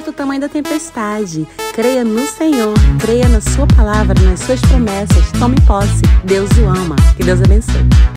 importa o tamanho da tempestade. Creia no Senhor, creia na Sua palavra, nas Suas promessas. Tome posse. Deus o ama. Que Deus abençoe.